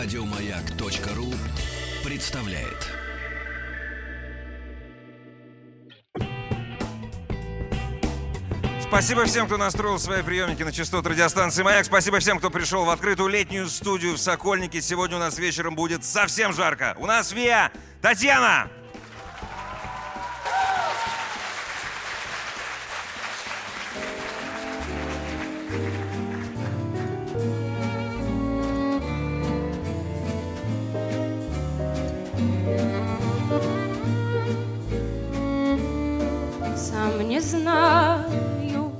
Радиомаяк.ру представляет. Спасибо всем, кто настроил свои приемники на частоту радиостанции «Маяк». Спасибо всем, кто пришел в открытую летнюю студию в Сокольнике. Сегодня у нас вечером будет совсем жарко. У нас Виа, Татьяна! Не знаю,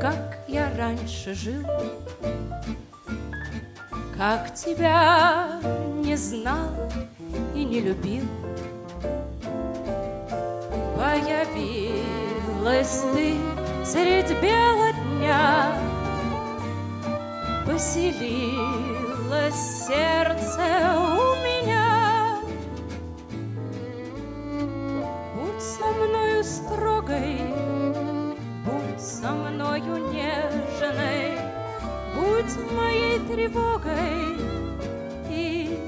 как я раньше жил, Как тебя не знал и не любил. Появилась ты средь бела дня, Поселилось сердце у меня. Будь со мною строгой, со мною нежной, будь моей тревогой и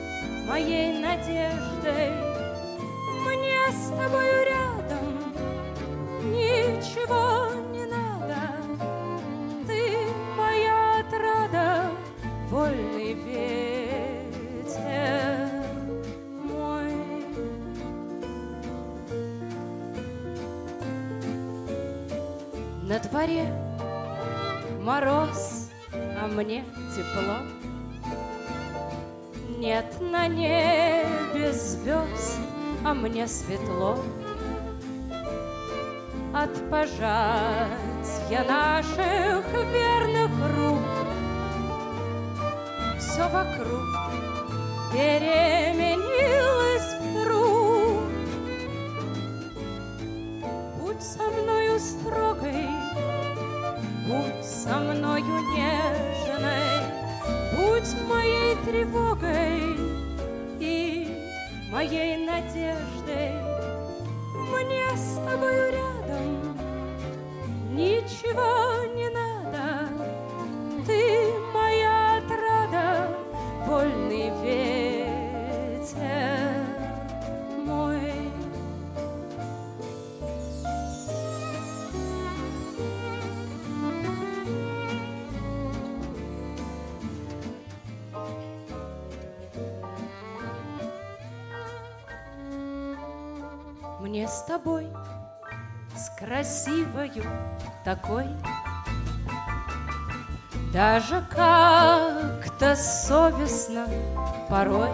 моей надеждой. Мне с тобою рядом ничего дворе мороз, а мне тепло. Нет на небе звезд, а мне светло. От пожатия наших верных рук Все вокруг переменилось тревогой и моей надеждой. Мне с тобою рядом тобой, с красивою такой, Даже как-то совестно порой.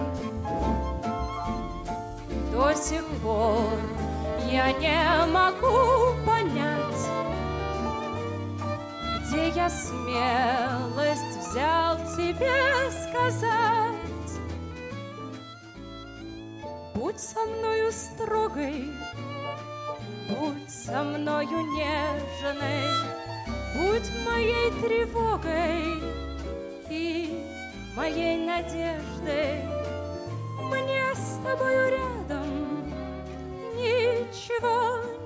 До сих пор я не могу понять, Где я смелость взял тебе сказать. Будь со мною строгой, будь со мною нежной, будь моей тревогой и моей надеждой. Мне с тобою рядом ничего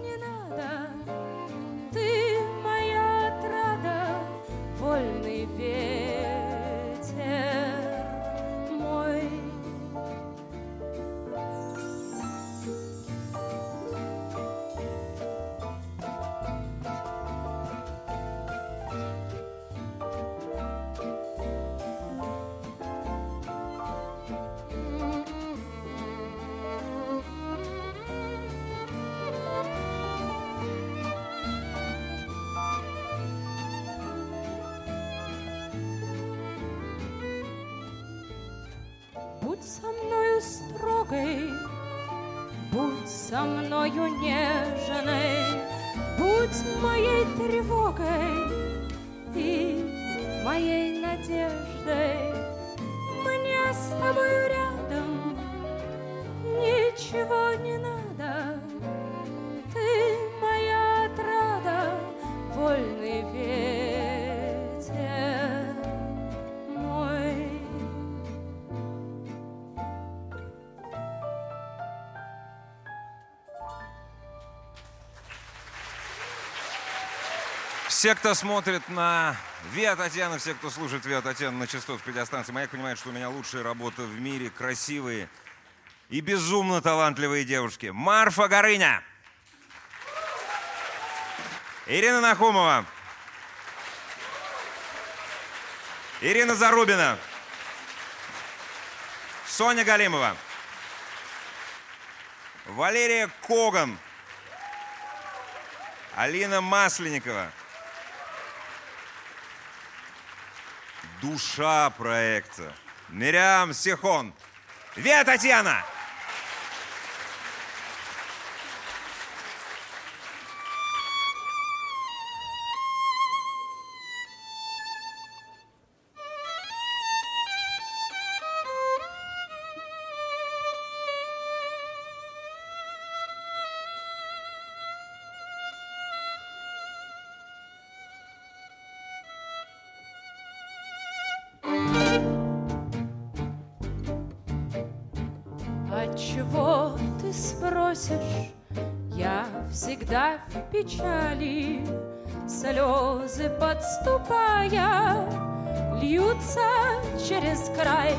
будь моей тревогой и моей надеждой. Мне с тобою рядом ничего не надо, Все, кто смотрит на Виа Татьяна, все, кто слушает Виа Татьяна на частотах радиостанции «Маяк», понимают, что у меня лучшая работа в мире, красивые и безумно талантливые девушки. Марфа Горыня. Ирина Нахумова. Ирина Зарубина. Соня Галимова. Валерия Коган. Алина Масленникова. Душа проекта. Мириам Сихон. Вия Татьяна. Отчего ты спросишь? Я всегда в печали, слезы подступая, льются через край.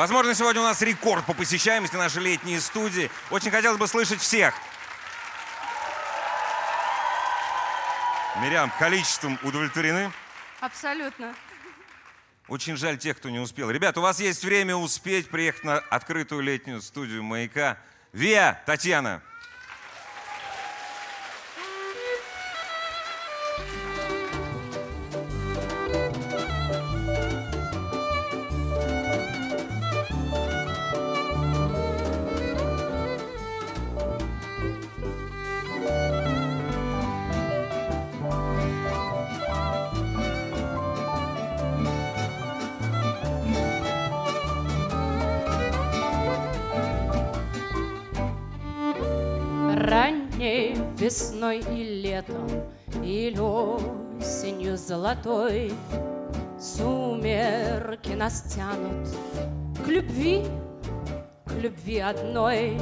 Возможно, сегодня у нас рекорд по посещаемости нашей летней студии. Очень хотелось бы слышать всех. Мирям, количеством удовлетворены? Абсолютно. Очень жаль тех, кто не успел. Ребят, у вас есть время успеть приехать на открытую летнюю студию «Маяка». Виа, Татьяна. Золотой Сумерки нас тянут к любви, к любви одной.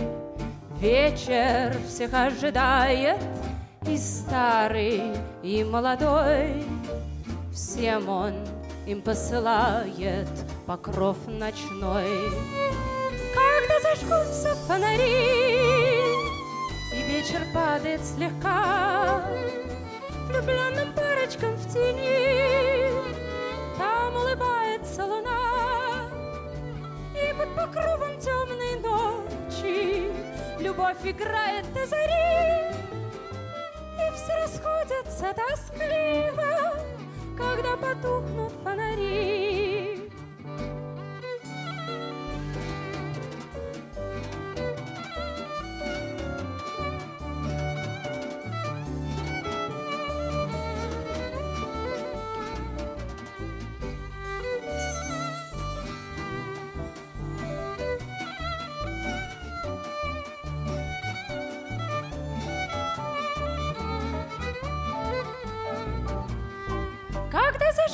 Вечер всех ожидает, и старый, и молодой. Всем он им посылает покров ночной. Когда зажгутся фонари, и вечер падает слегка Влюбленным парочкам в тени. Там улыбается луна И под покровом темной ночи Любовь играет до зари. И все расходятся тоскливо Когда потухнут фонари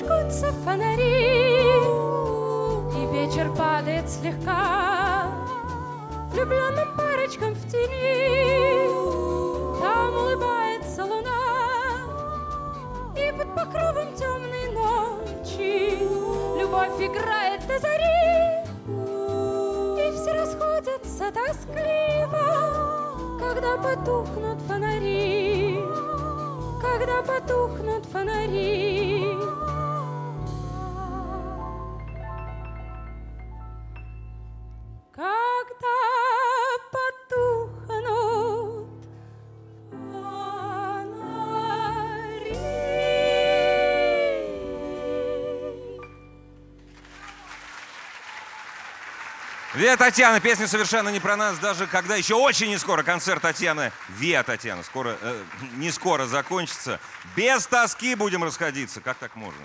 Зажгутся фонари И вечер падает слегка. Влюбленным парочкам в тени Там улыбается луна И под покровом темной ночи Любовь играет до зари И все расходятся тоскливо Когда потухнут фонари Когда потухнут фонари Виа Татьяна, песня совершенно не про нас, даже когда еще очень не скоро концерт Татьяны, Виа Татьяна, скоро, э, не скоро закончится. Без тоски будем расходиться, как так можно?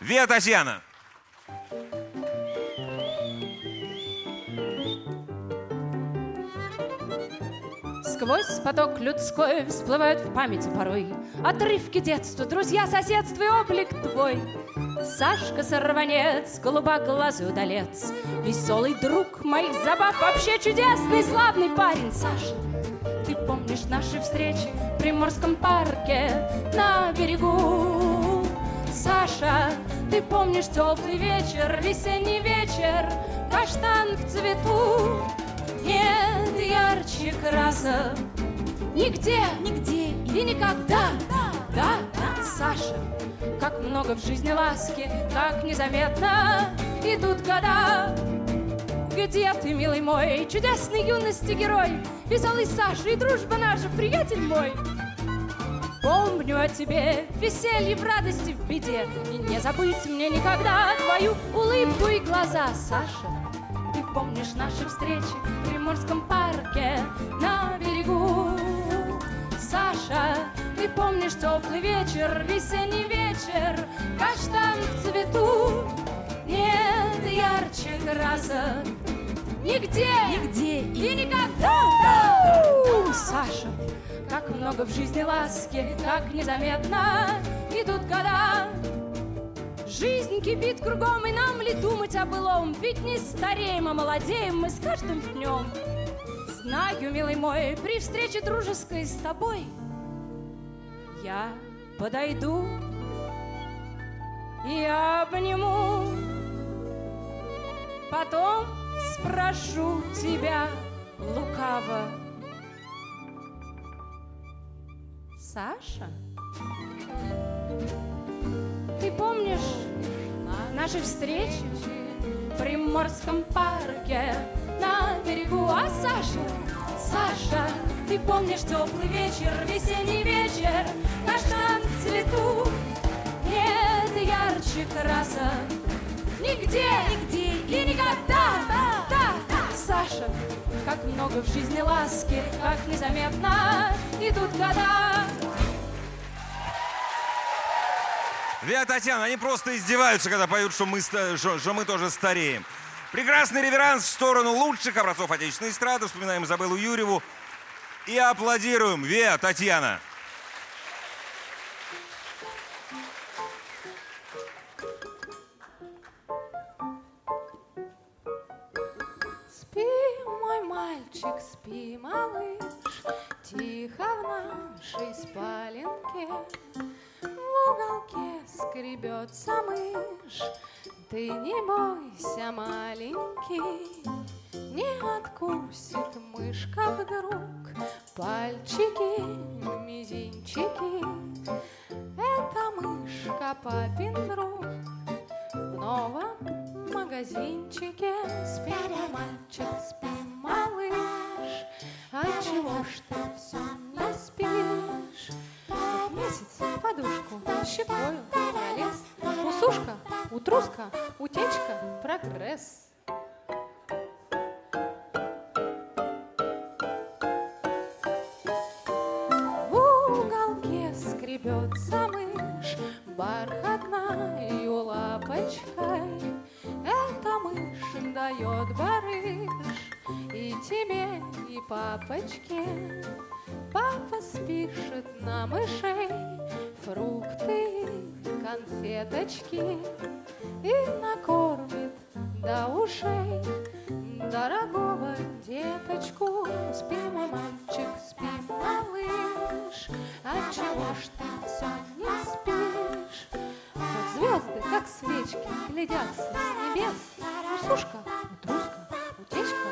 Виа Татьяна. Сквозь поток людской всплывают в памяти порой Отрывки детства, друзья, соседство и облик твой. Сашка сорванец, голубоглазый удалец, Веселый друг моих забав, вообще чудесный, славный парень. Саша, ты помнишь наши встречи в Приморском парке на берегу? Саша, ты помнишь теплый вечер, весенний вечер, каштан в цвету? Нет ярче красок Нигде, нигде и никогда Да, да, Саша, как много в жизни ласки Так незаметно идут года. Где ты, милый мой, чудесный юности герой? Веселый Саша и дружба наша, приятель мой. Помню о тебе веселье в радости, в беде. И не забыть мне никогда твою улыбку и глаза, Саша Ты помнишь наши встречи в Приморском парке на берегу? Саша, ты помнишь теплый вечер, весенний вечер Каштан в цвету Нет ярче красок Нигде, нигде и никогда Саша, как много в жизни ласки, как незаметно идут года. Жизнь кипит кругом, и нам ли думать о былом? Ведь не стареем, а молодеем мы с каждым днем. Знаю, милый мой, при встрече дружеской с тобой я подойду и обниму. Потом спрошу тебя лукаво. Саша, ты помнишь наши встречи в Приморском парке на берегу? А Саша, Саша, ты помнишь теплый вечер, весенний вечер, каштан в цвету? Нет ярче красок нигде, нигде и никогда. Да, да, Саша, как много в жизни ласки, как незаметно идут года. Виа Татьяна, они просто издеваются, когда поют, что мы, что, что мы тоже стареем. Прекрасный реверанс в сторону лучших образцов отечественной эстрады. Вспоминаем Изабеллу Юрьеву. И аплодируем. Виа Татьяна. Спи, мой мальчик, спи, малыш, Тихо в нашей спаленке. В уголке скребется мышь, Ты не бойся, маленький, Не откусит мышка вдруг Пальчики, мизинчики. Это мышка папин друг в новом магазинчике мой мальчик, спи, малыш А чего ж ты все не спишь? Месяц. Подушку. Щекою пролез Усушка, утруска, утечка, прогресс. В уголке скребется мышь бархатною лапочкой. Эта мышь дает барыш и тебе, и папочке. Папа спишет на мышей фрукты, конфеточки и накормит до ушей дорогого деточку. Спи, мой мальчик, спи, малыш, отчего ж ты все не спишь? Вот звезды, как свечки, глядятся с небес. Усушка, утруска, утечка,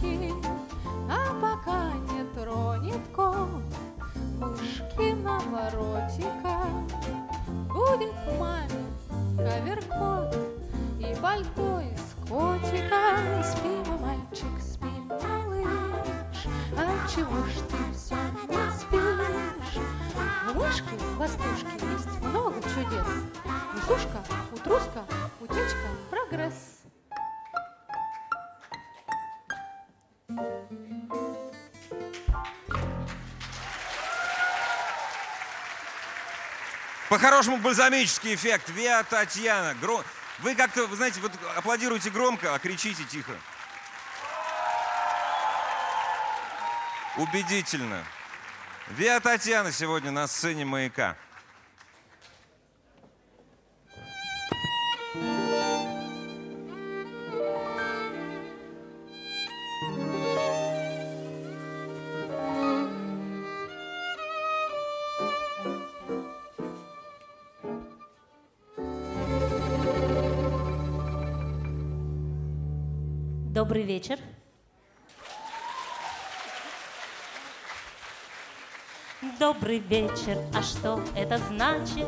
бурочки А пока не тронет кот. Мышкиного ротика Будет маме коверкот и пальто из котика Спи, мальчик, спи, малыш А чего ж ты все не спишь? В мышке, в ластушке есть много чудес. Усушка, утруска, утечка, прогресс По-хорошему, бальзамический эффект. Виа Татьяна. Гро- Вы как-то, вы знаете, вот аплодируете громко, а кричите тихо. Убедительно. Виа Татьяна сегодня на сцене «Маяка». Вечер. Добрый вечер, а что это значит?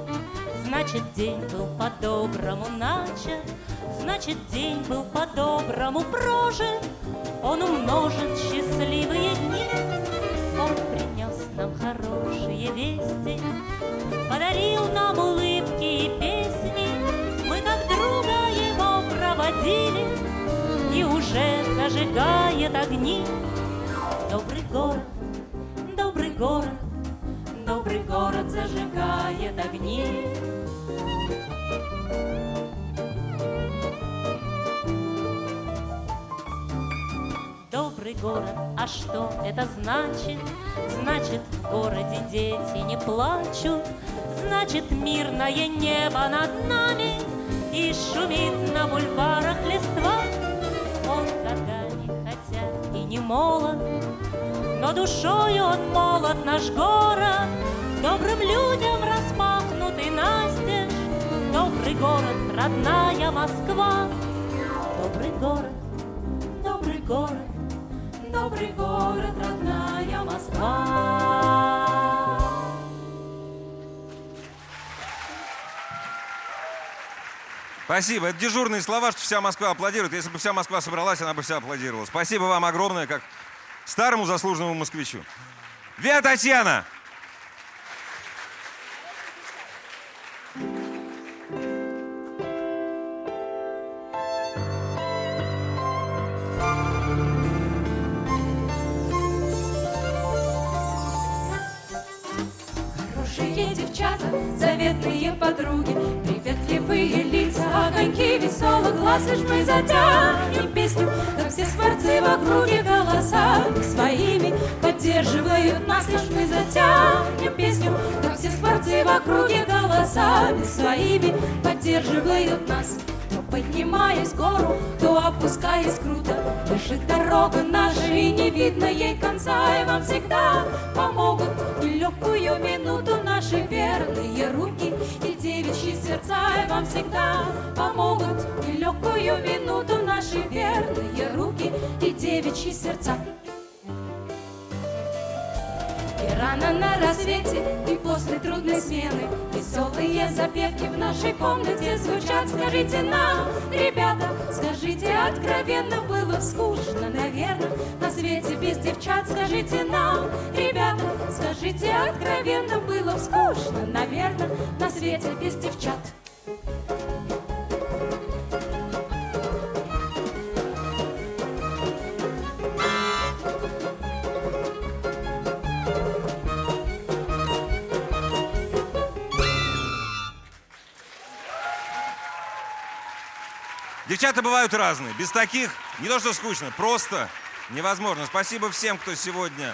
Значит, день был по-доброму начат, Значит, день был по-доброму прожит, Он умножит счастливые дни, Он принес нам хорошие вести, Подарил нам улыбки и песни, Мы как друга его проводили, И уже зажигает огни. Добрый город, добрый город, Добрый город зажигает огни. Добрый город, а что это значит? Значит, в городе дети не плачут, Значит, мирное небо над нами И шумит на бульварах листва. Молод, но душою он молод наш город, Добрым людям распахнутый настежь, Добрый город, родная Москва. Добрый город, добрый город, Добрый город, родная Москва. Спасибо. Это дежурные слова, что вся Москва аплодирует. Если бы вся Москва собралась, она бы вся аплодировала. Спасибо вам огромное, как старому заслуженному москвичу. Виа Татьяна! Веселых глаз, лишь мы затянем песню, как все скворцы в округе голосами своими поддерживают нас, лишь мы затянем песню, как все скворцы в округе голосами своими поддерживают нас. То поднимаясь гору, то опускаясь круто, Бежит дорога наша, и не видно ей конца, И вам всегда помогут сердца, И вам всегда помогут. В легкую минуту наши верные руки и девичьи сердца. И рано на рассвете, и после трудной смены Веселые запевки в нашей комнате звучат. Скажите нам, ребята, скажите откровенно Было скучно, наверное, на свете без девчат. Скажите нам, ребята, скажите откровенно было скучно, наверное, на свете без девчат. Девчата бывают разные. Без таких не то что скучно, просто невозможно. Спасибо всем, кто сегодня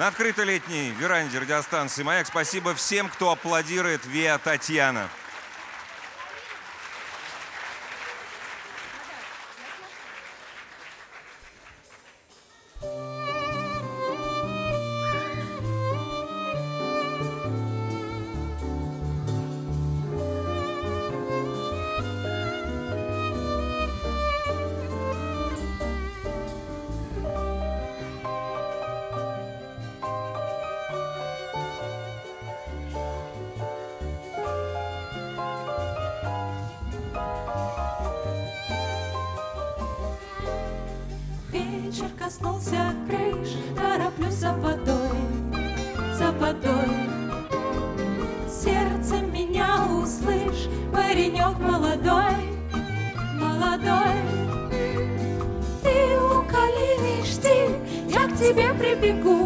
на открытой летней веранде радиостанции «Маяк». Спасибо всем, кто аплодирует Виа Татьяна. Коснулся крыш, тороплюсь за водой, за водой. Сердце меня услышь, паренек молодой, молодой. Ты у калины жди, я к тебе прибегу.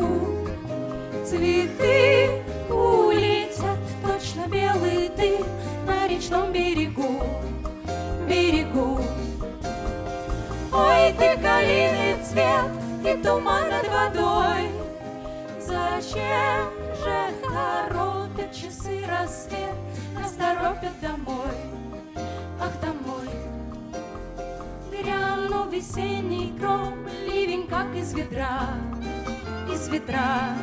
Как из ведра,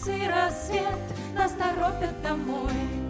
часы рассвет, нас торопят домой?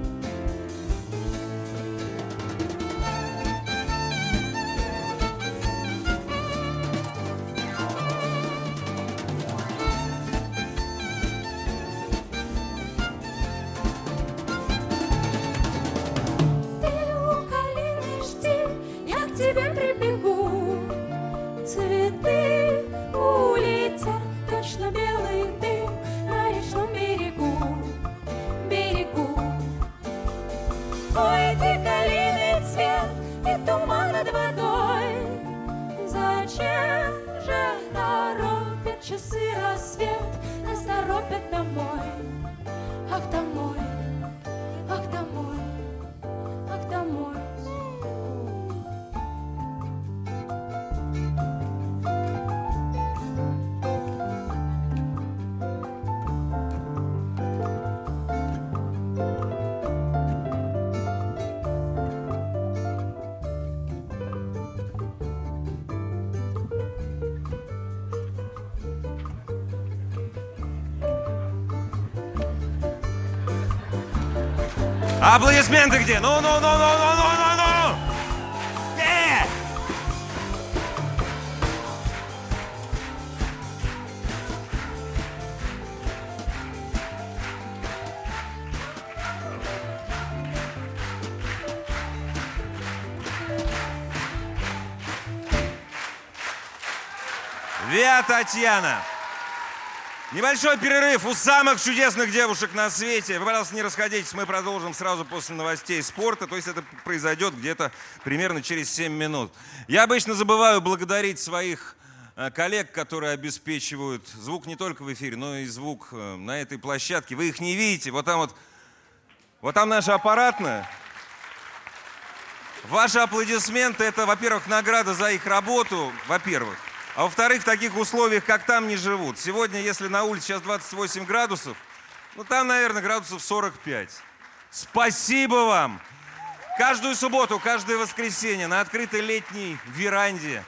Аплодисменты где? Ну, ну, ну, ну, ну, ну, ну, ну! Э! Виа Татьяна. Небольшой перерыв у самых чудесных девушек на свете. Вы, пожалуйста, не расходитесь, мы продолжим сразу после новостей спорта. То есть это произойдет где-то примерно через 7 минут. Я обычно забываю благодарить своих э, коллег, которые обеспечивают звук не только в эфире, но и звук э, на этой площадке. Вы их не видите. Вот там вот, вот там наша аппаратная. Ваши аплодисменты – это, во-первых, награда за их работу, во-первых. А во-вторых, в таких условиях, как там, не живут. Сегодня, если на улице сейчас 28 градусов, ну там, наверное, градусов 45. Спасибо вам! Каждую субботу, каждое воскресенье на открытой летней веранде,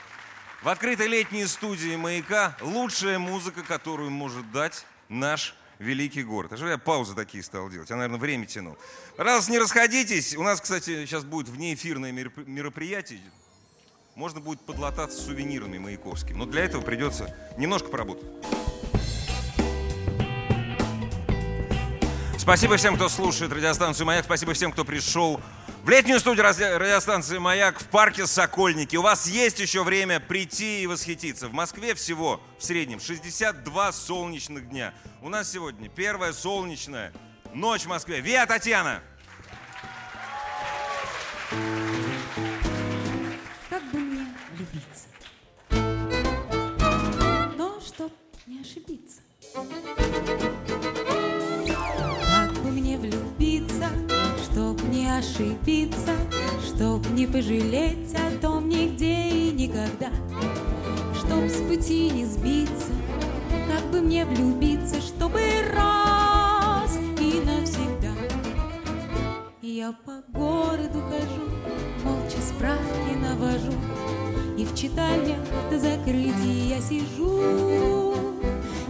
в открытой летней студии «Маяка» лучшая музыка, которую может дать наш великий город. А что я паузы такие стал делать? Я, наверное, время тянул. Пожалуйста, не расходитесь. У нас, кстати, сейчас будет внеэфирное мероп- мероприятие. Можно будет подлататься сувенирами маяковскими. Но для этого придется немножко поработать. Спасибо всем, кто слушает радиостанцию «Маяк». Спасибо всем, кто пришел в летнюю студию ради- радиостанции «Маяк» в парке «Сокольники». У вас есть еще время прийти и восхититься. В Москве всего в среднем 62 солнечных дня. У нас сегодня первая солнечная ночь в Москве. Виа Татьяна! Как бы мне влюбиться? Но чтоб не ошибиться. Как бы мне влюбиться, чтоб не ошибиться, чтоб не пожалеть о том нигде и никогда, чтоб с пути не сбиться, как бы мне влюбиться, чтобы раз и навсегда. Я по городу хожу, молча справки навожу, И в читальнях до закрытия сижу.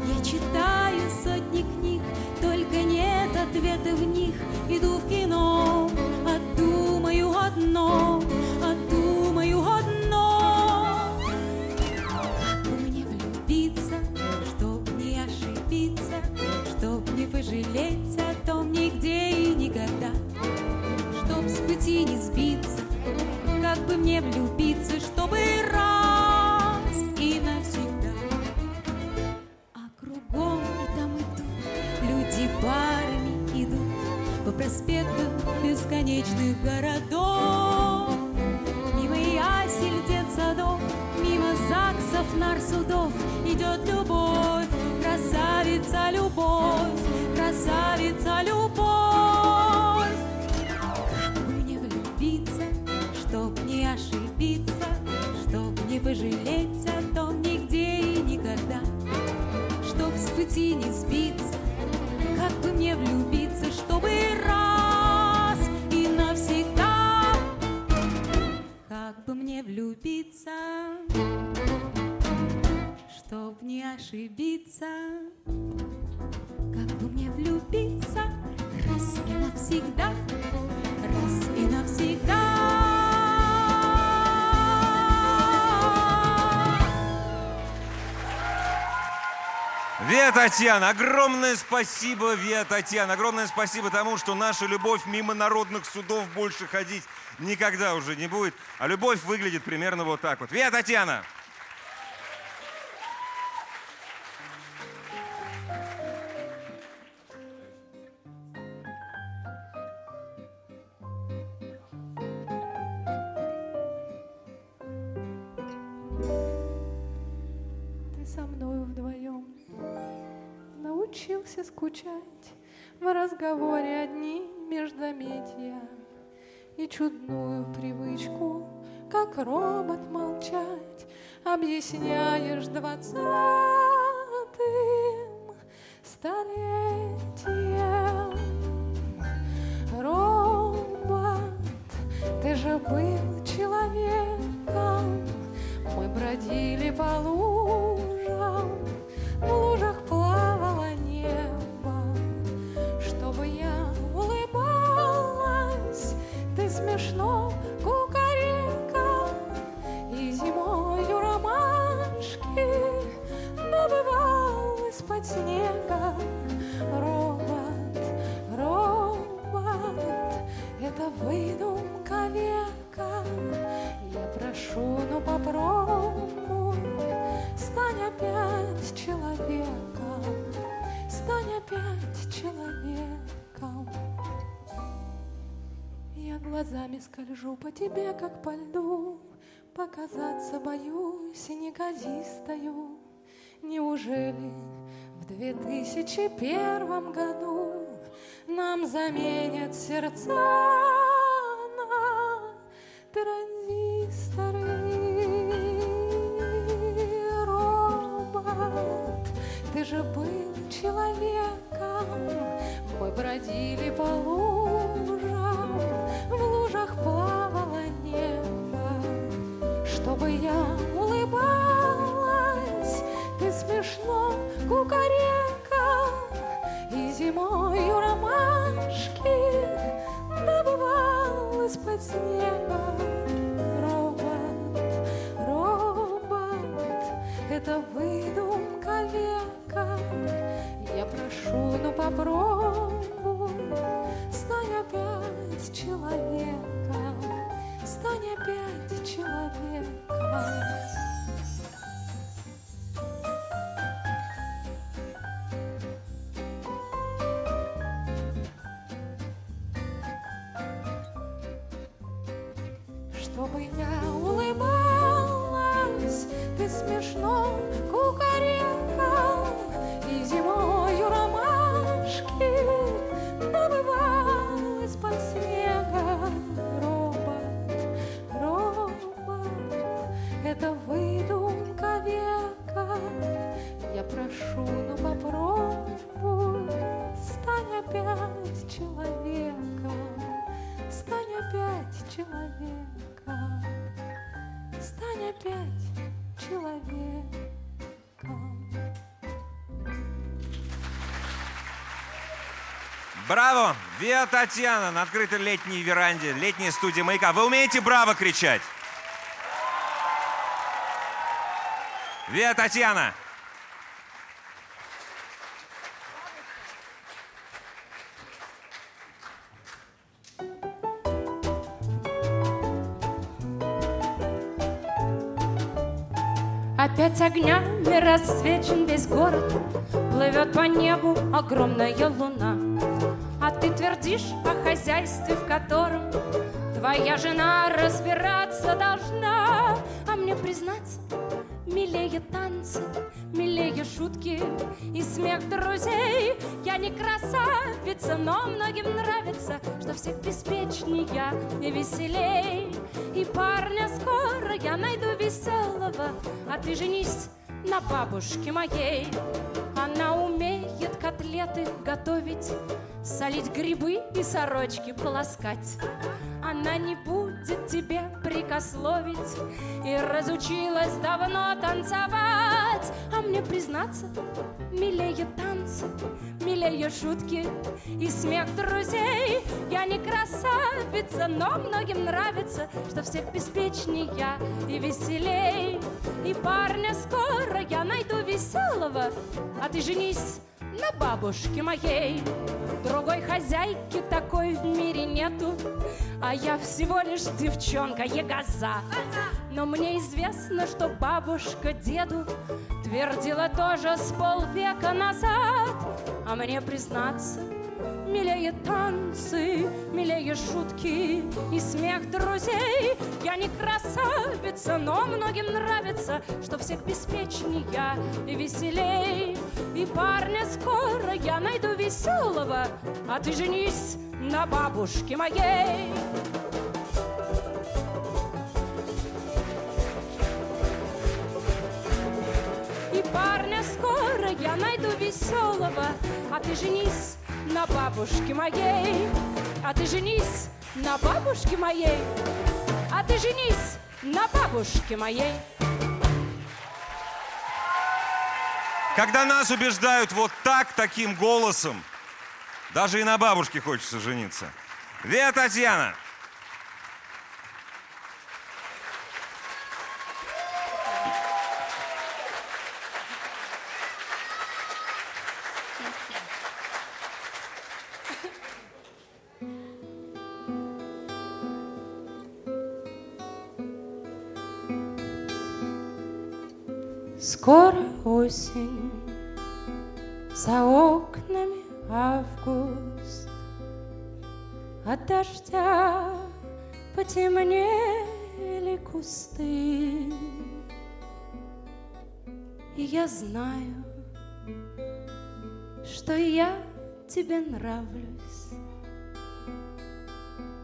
Я читаю сотни книг, только нет ответа в них. Иду в кино, а думаю одно, а думаю одно. Как мне влюбиться, чтоб не ошибиться, Чтоб не пожалеть о том нигде и никогда чтоб с пути не сбиться, как бы мне влюбиться, чтобы раз и навсегда. А кругом и там и тут люди парами идут по проспекту бесконечных городов. Мимо ясель, детсадов, мимо ЗАГСов, нарсудов идет любовь, красавица любовь, пути не сбиться, как бы мне влюбиться, чтобы раз и навсегда, как бы мне влюбиться, чтоб не ошибиться, как бы мне влюбиться раз и навсегда, раз и навсегда. Виа Татьяна, огромное спасибо, Виа Татьяна. Огромное спасибо тому, что наша любовь мимо народных судов больше ходить никогда уже не будет. А любовь выглядит примерно вот так вот. Виа Татьяна! Научился скучать В разговоре одни междометия И чудную привычку, как робот молчать Объясняешь двадцатым столетием. Робот, ты же был человеком Мы бродили по лужам Я прошу, ну попробуй. Стань опять человеком. Стань опять человеком. Я глазами скольжу по тебе, как по льду. Показаться боюсь неказистою. Неужели в 2001 году Нам заменят сердца на транзисторы человеком. Мы бродили по лужам Браво! Виа Татьяна на открытой летней веранде, летней студии «Маяка». Вы умеете «Браво» кричать? Виа Татьяна! Опять огнями расцвечен весь город, Плывет по небу огромная луна. Ты твердишь о хозяйстве, в котором Твоя жена разбираться должна. А мне признаться, милее танцы, милее шутки и смех друзей. Я не красавица, но многим нравится, что всех беспечней я и веселей. И парня скоро я найду веселого, а ты женись на бабушке моей. Она умеет котлеты готовить, солить грибы и сорочки полоскать. Она не будет тебе прикословить и разучилась давно танцевать. А мне признаться, милее танцы, милее шутки и смех друзей. Я не красавица, но многим нравится, что всех беспечней я и веселей. И парня скоро я найду веселого, а ты женись на бабушке моей. Другой хозяйки такой в мире нету, а я всего лишь девчонка ягоза. Но мне известно, что бабушка деду твердила тоже с полвека назад. А мне признаться, Милее танцы, милее шутки и смех друзей. Я не красавица, но многим нравится, что всех беспечней я и веселей. И парня скоро я найду веселого, а ты женись на бабушке моей. И парня скоро я найду веселого, а ты женись на бабушке моей. А ты женись на бабушке моей. А ты женись на бабушке моей. Когда нас убеждают вот так, таким голосом, даже и на бабушке хочется жениться. Виа Татьяна! Окнами август, От дождя потемнели кусты. И я знаю, что я тебе нравлюсь,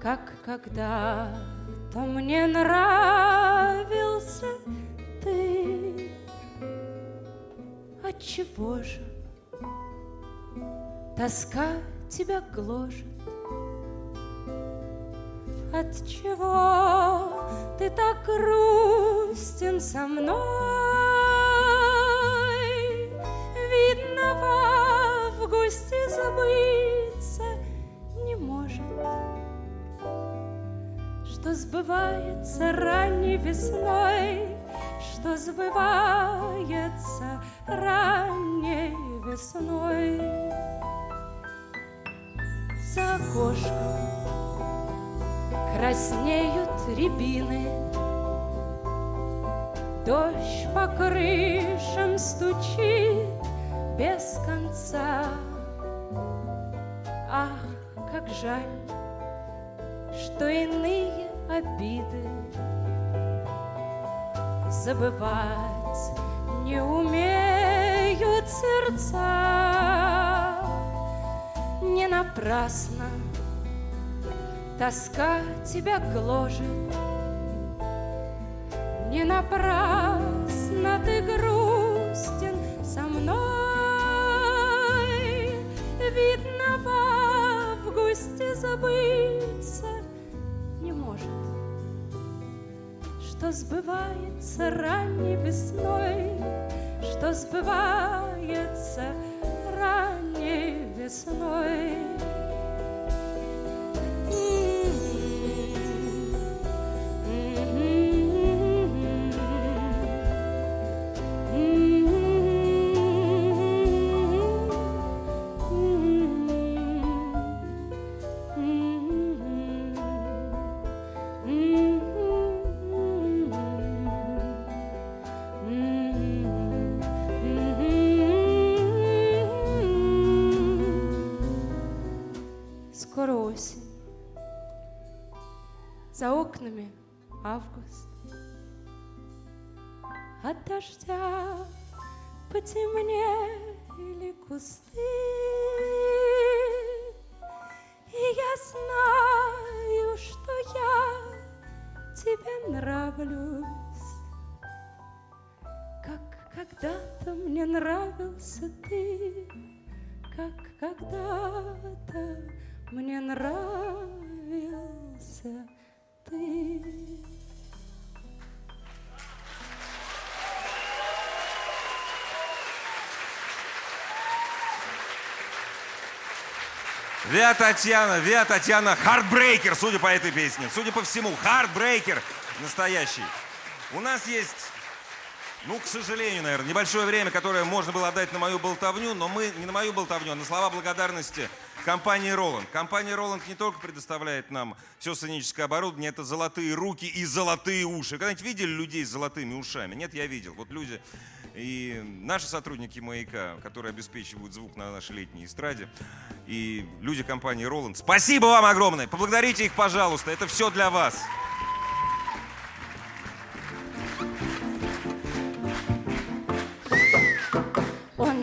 Как когда-то мне нравился ты. Отчего же тоска тебя гложет? От чего ты так грустен со мной? Видно, в августе забыться не может, Что сбывается ранней весной, Что сбывается ранней весной. За окошком краснеют рябины. Дождь по крышам стучит без конца. Ах, как жаль, что иные обиды забывать не умеют сердца. Напрасно. Тоска тебя гложет, не напрасно ты грустен со мной. Видно, в августе забыться не может, что сбывается ранней весной, что сбывается ранней весной. Окнами август. От дождя потемнели кусты. И я знаю, что я тебе нравлюсь, Как когда-то мне нравился ты, Как когда-то мне нравился ты. Виа Татьяна, Виа Татьяна, heartbreaker, судя по этой песне. Судя по всему, heartbreaker настоящий. У нас есть, ну, к сожалению, наверное, небольшое время, которое можно было отдать на мою болтовню, но мы не на мою болтовню, а на слова благодарности компании Roland. Компания Roland не только предоставляет нам все сценическое оборудование, это золотые руки и золотые уши. Когда-нибудь видели людей с золотыми ушами? Нет, я видел. Вот люди и наши сотрудники «Маяка», которые обеспечивают звук на нашей летней эстраде, и люди компании Roland. Спасибо вам огромное! Поблагодарите их, пожалуйста. Это все для вас.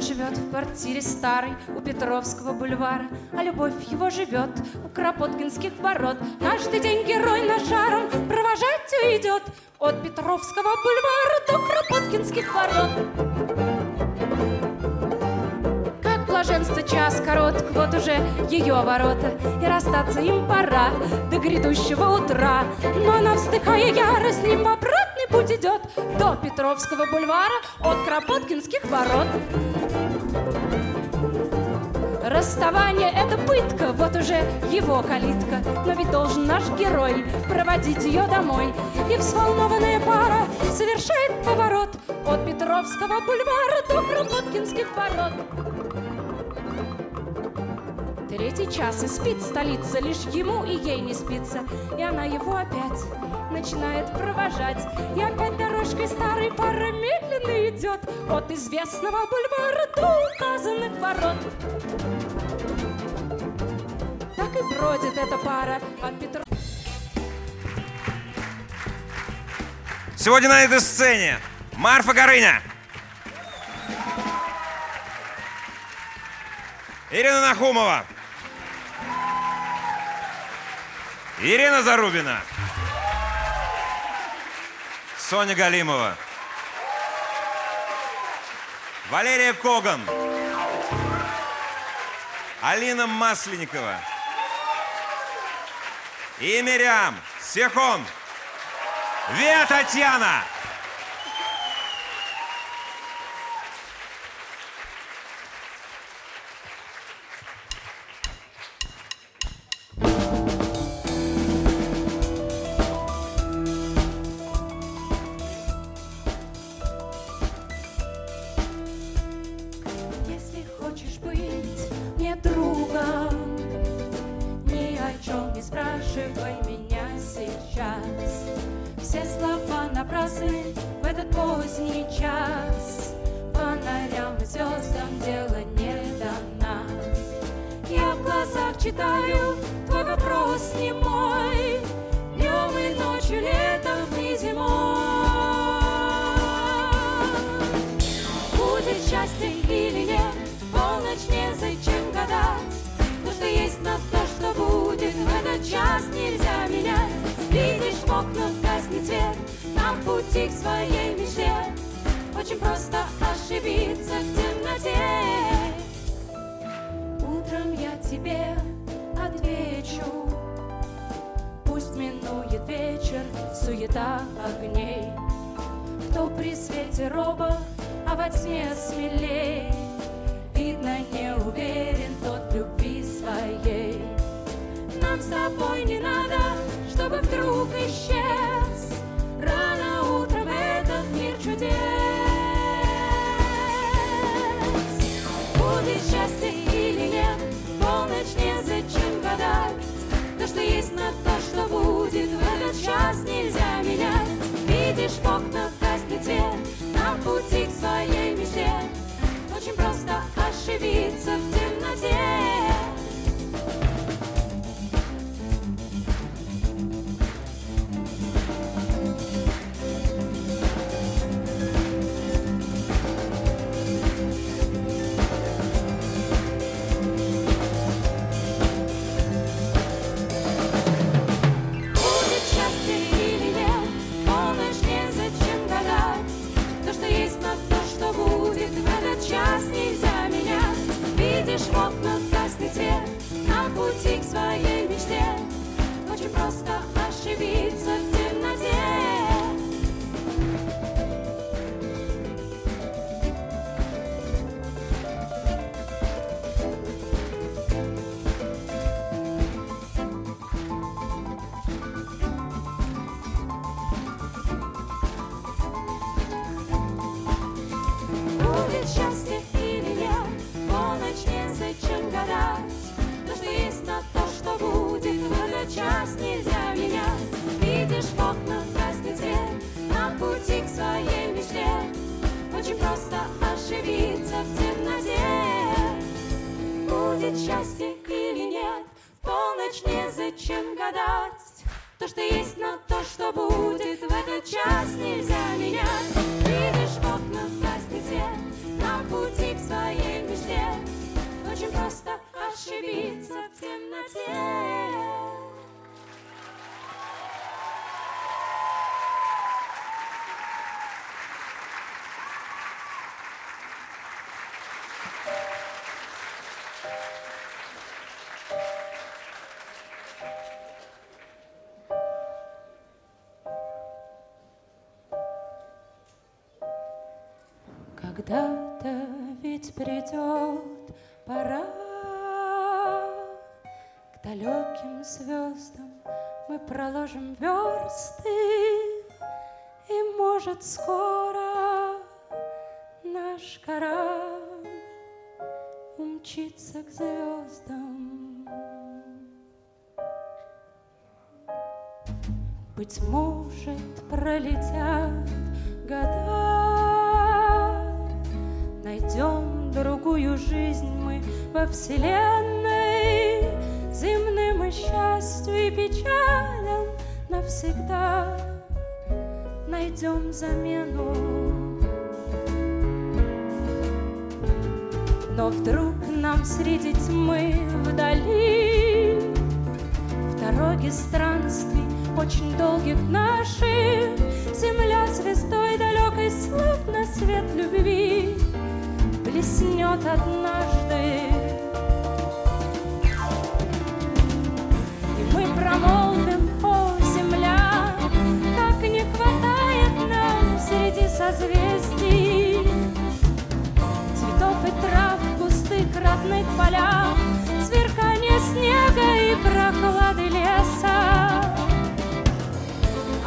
Живет в квартире старой у Петровского бульвара, а любовь его живет у Кропоткинских ворот. Каждый день герой на жаром провожать уйдет от Петровского бульвара до Кропоткинских ворот. Блаженство час коротк, вот уже ее ворота, и расстаться им пора до грядущего утра. Но она, вздыхая яро, с ним в обратный путь идет до Петровского бульвара от Кропоткинских ворот. Расставание — это пытка, вот уже его калитка. Но ведь должен наш герой проводить ее домой. И взволнованная пара совершает поворот от Петровского бульвара до Кропоткинских ворот. Третий час и спит столица, лишь ему и ей не спится. И она его опять начинает провожать. И опять дорожкой старой пара медленно идет от известного бульвара до указанных ворот. Так и бродит эта пара от Петров... Сегодня на этой сцене Марфа Горыня. Ирина Нахумова. Ирина Зарубина. Соня Галимова. Валерия Коган. Алина Масленникова. И Мириам Сехон. Виа Татьяна. Напрасны в этот поздний час. Фонарям и звездам дело не до нас. Я в глазах читаю твой вопрос не мой. Днем и ночью, летом и зимой. Будет счастье или нет, полночь незачем гадать. То, что есть на то, что будет в этот час нельзя менять. Видишь, в окнах гаснет свет на пути к своей мечте. Очень просто ошибиться в темноте. Утром я тебе отвечу. Пусть минует вечер, суета огней. Кто при свете робот, а во тьме смелей мы проложим версты И, может, скоро наш корабль Умчится к звездам. Быть может, пролетят года. Найдем другую жизнь мы во Вселенной счастью и печалям навсегда Найдем замену. Но вдруг нам среди тьмы вдали В дороге странствий очень долгих наших Земля звездой далекой словно свет любви Блеснет однажды промолвим, о, земля Как не хватает нам среди созвездий. Цветов и трав густых родных полях Сверкание снега и прохлады леса.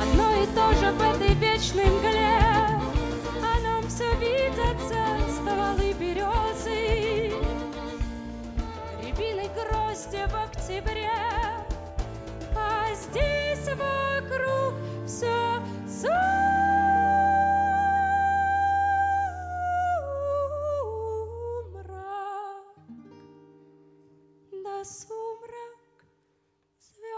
Одно и то же в этой вечной мгле А нам все видятся стволы березы Рябиной грозди в октябре здесь вокруг все сумрак, да сумрак звездный.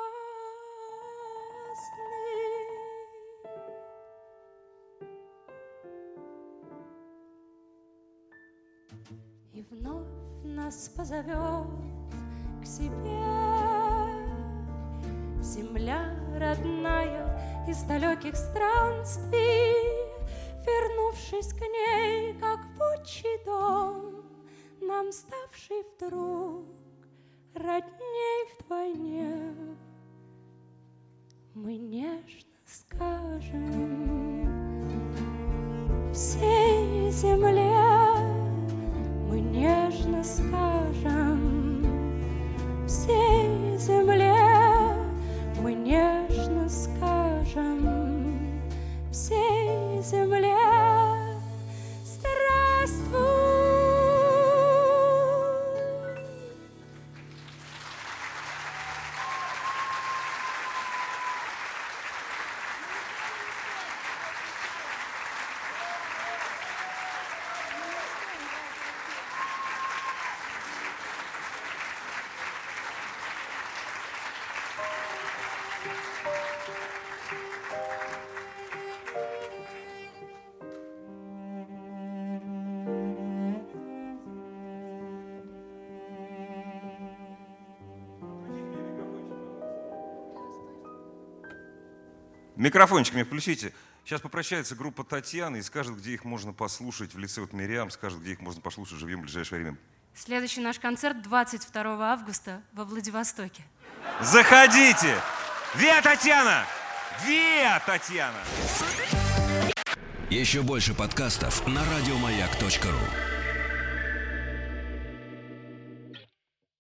И вновь нас позовет к себе. Земля родная из далеких странствий, Вернувшись к ней, как в отчий дом, Нам ставший вдруг родней вдвойне, Микрофончик мне включите. Сейчас попрощается группа Татьяны и скажет, где их можно послушать в лице вот Мириам, скажет, где их можно послушать живьем в ближайшее время. Следующий наш концерт 22 августа во Владивостоке. Заходите! Виа Татьяна! Виа Татьяна! Еще больше подкастов на радиомаяк.ру.